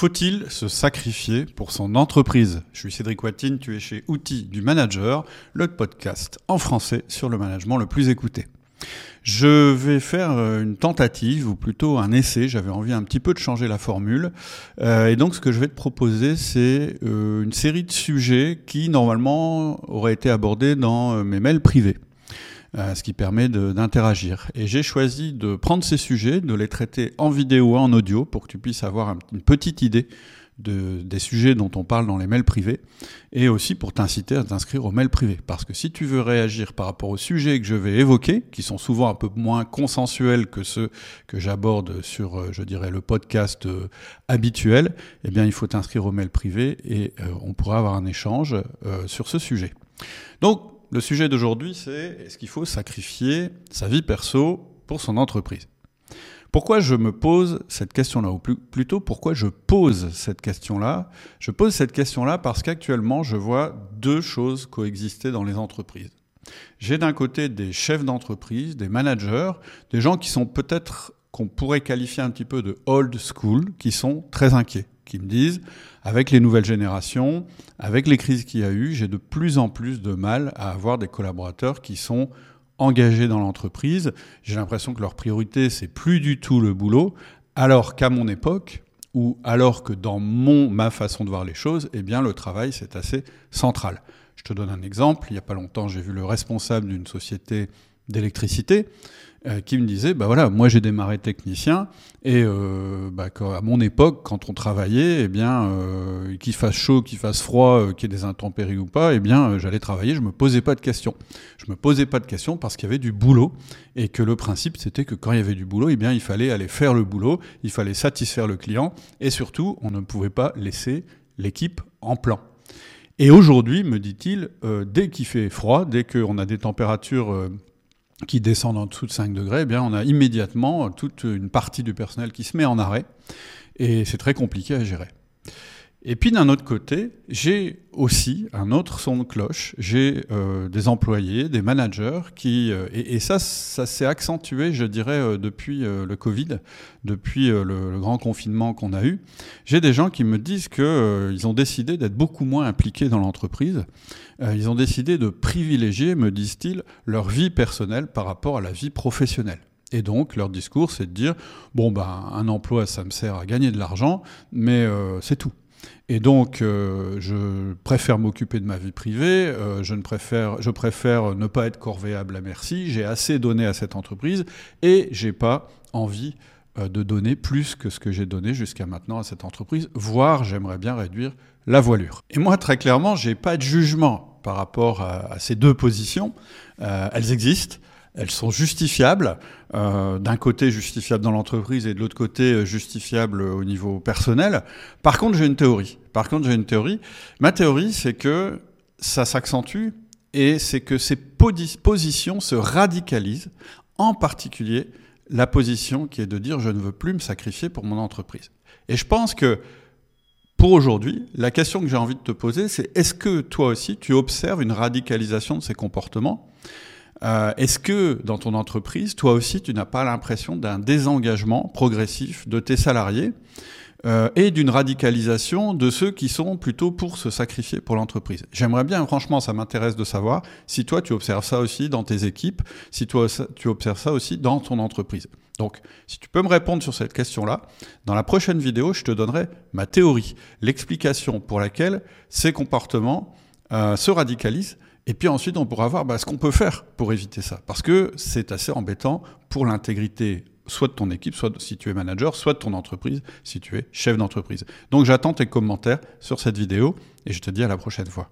Faut-il se sacrifier pour son entreprise? Je suis Cédric Watine, tu es chez Outils du Manager, le podcast en français sur le management le plus écouté. Je vais faire euh, une tentative, ou plutôt un essai, j'avais envie un petit peu de changer la formule. Euh, et donc ce que je vais te proposer, c'est euh, une série de sujets qui normalement auraient été abordés dans mes mails privés. Euh, ce qui permet d'interagir. Et j'ai choisi de prendre ces sujets, de les traiter en vidéo et en audio pour que tu puisses avoir une petite idée de, des sujets dont on parle dans les mails privés, et aussi pour t'inciter à t'inscrire aux mails privés. Parce que si tu veux réagir par rapport aux sujets que je vais évoquer, qui sont souvent un peu moins consensuels que ceux que j'aborde sur, euh, je dirais, le podcast euh, habituel, eh bien, il faut t'inscrire aux mails privés et on pourra avoir un échange sur ce sujet. Donc, le sujet d'aujourd'hui, c'est est-ce qu'il faut sacrifier sa vie perso pour son entreprise? Pourquoi je me pose cette question-là? Ou plutôt, pourquoi je pose cette question-là? Je pose cette question-là parce qu'actuellement, je vois deux choses coexister dans les entreprises. J'ai d'un côté des chefs d'entreprise, des managers, des gens qui sont peut-être qu'on pourrait qualifier un petit peu de old school, qui sont très inquiets qui me disent, avec les nouvelles générations, avec les crises qu'il y a eu, j'ai de plus en plus de mal à avoir des collaborateurs qui sont engagés dans l'entreprise. J'ai l'impression que leur priorité, c'est plus du tout le boulot, alors qu'à mon époque, ou alors que dans mon, ma façon de voir les choses, eh bien, le travail, c'est assez central. Je te donne un exemple. Il n'y a pas longtemps, j'ai vu le responsable d'une société d'électricité euh, qui me disait, bah voilà, moi j'ai démarré technicien et euh, bah, à mon époque, quand on travaillait, eh bien, euh, qu'il fasse chaud, qu'il fasse froid, qu'il y ait des intempéries ou pas, eh bien, j'allais travailler, je me posais pas de questions. Je me posais pas de questions parce qu'il y avait du boulot et que le principe c'était que quand il y avait du boulot, eh bien, il fallait aller faire le boulot, il fallait satisfaire le client et surtout, on ne pouvait pas laisser l'équipe en plan. Et aujourd'hui, me dit-il, dès qu'il fait froid, dès qu'on a des températures qui descendent en dessous de 5 degrés, eh bien on a immédiatement toute une partie du personnel qui se met en arrêt et c'est très compliqué à gérer. Et puis d'un autre côté, j'ai aussi un autre son de cloche. J'ai euh, des employés, des managers qui euh, et, ça, ça s'est accentué, je dirais, euh, depuis le Covid, depuis le, grand confinement qu'on a eu. J'ai des gens qui me disent que ils ont décidé d'être beaucoup moins impliqués dans l'entreprise. ils ont décidé de privilégier, me disent-ils, leur vie personnelle par rapport à la vie professionnelle. Et donc, leur discours, c'est de dire bon, ben, un emploi, ça me sert à gagner de l'argent, mais c'est tout. Et donc, euh, je préfère m'occuper de ma vie privée, euh, je, ne préfère, ne pas être corvéable à merci, j'ai assez donné à cette entreprise et j'ai pas envie euh, de donner plus que ce que j'ai donné jusqu'à maintenant à cette entreprise, voire j'aimerais bien réduire la voilure. Et moi, très clairement, j'ai pas de jugement par rapport à ces deux positions. elles existent elles sont justifiables, euh, d'un côté justifiables dans l'entreprise et de l'autre côté euh, justifiables au niveau personnel. Par contre, j'ai une théorie. Par contre, j'ai une théorie. Ma théorie, c'est que ça s'accentue et c'est que ces positions se radicalisent, en particulier la position qui est de dire je ne veux plus me sacrifier pour mon entreprise. Et je pense que pour aujourd'hui, la question que j'ai envie de te poser, c'est est-ce que toi aussi tu observes une radicalisation de ces comportements? Euh, est-ce que dans ton entreprise, toi aussi, tu n'as pas l'impression d'un désengagement progressif de tes salariés euh, et d'une radicalisation de ceux qui sont plutôt pour se sacrifier pour l'entreprise? J'aimerais bien, franchement, ça m'intéresse de savoir si toi, tu observes ça aussi dans tes équipes, si toi, tu observes ça aussi dans ton entreprise. Donc, si tu peux me répondre sur cette question-là, dans la prochaine vidéo, je te donnerai ma théorie, l'explication pour laquelle ces comportements euh, se radicalisent et puis ensuite, on pourra voir bah, ce qu'on peut faire pour éviter ça. Parce que c'est assez embêtant pour l'intégrité soit de ton équipe, soit si tu es manager, soit de ton entreprise, si tu es chef d'entreprise. Donc j'attends tes commentaires sur cette vidéo et je te dis à la prochaine fois.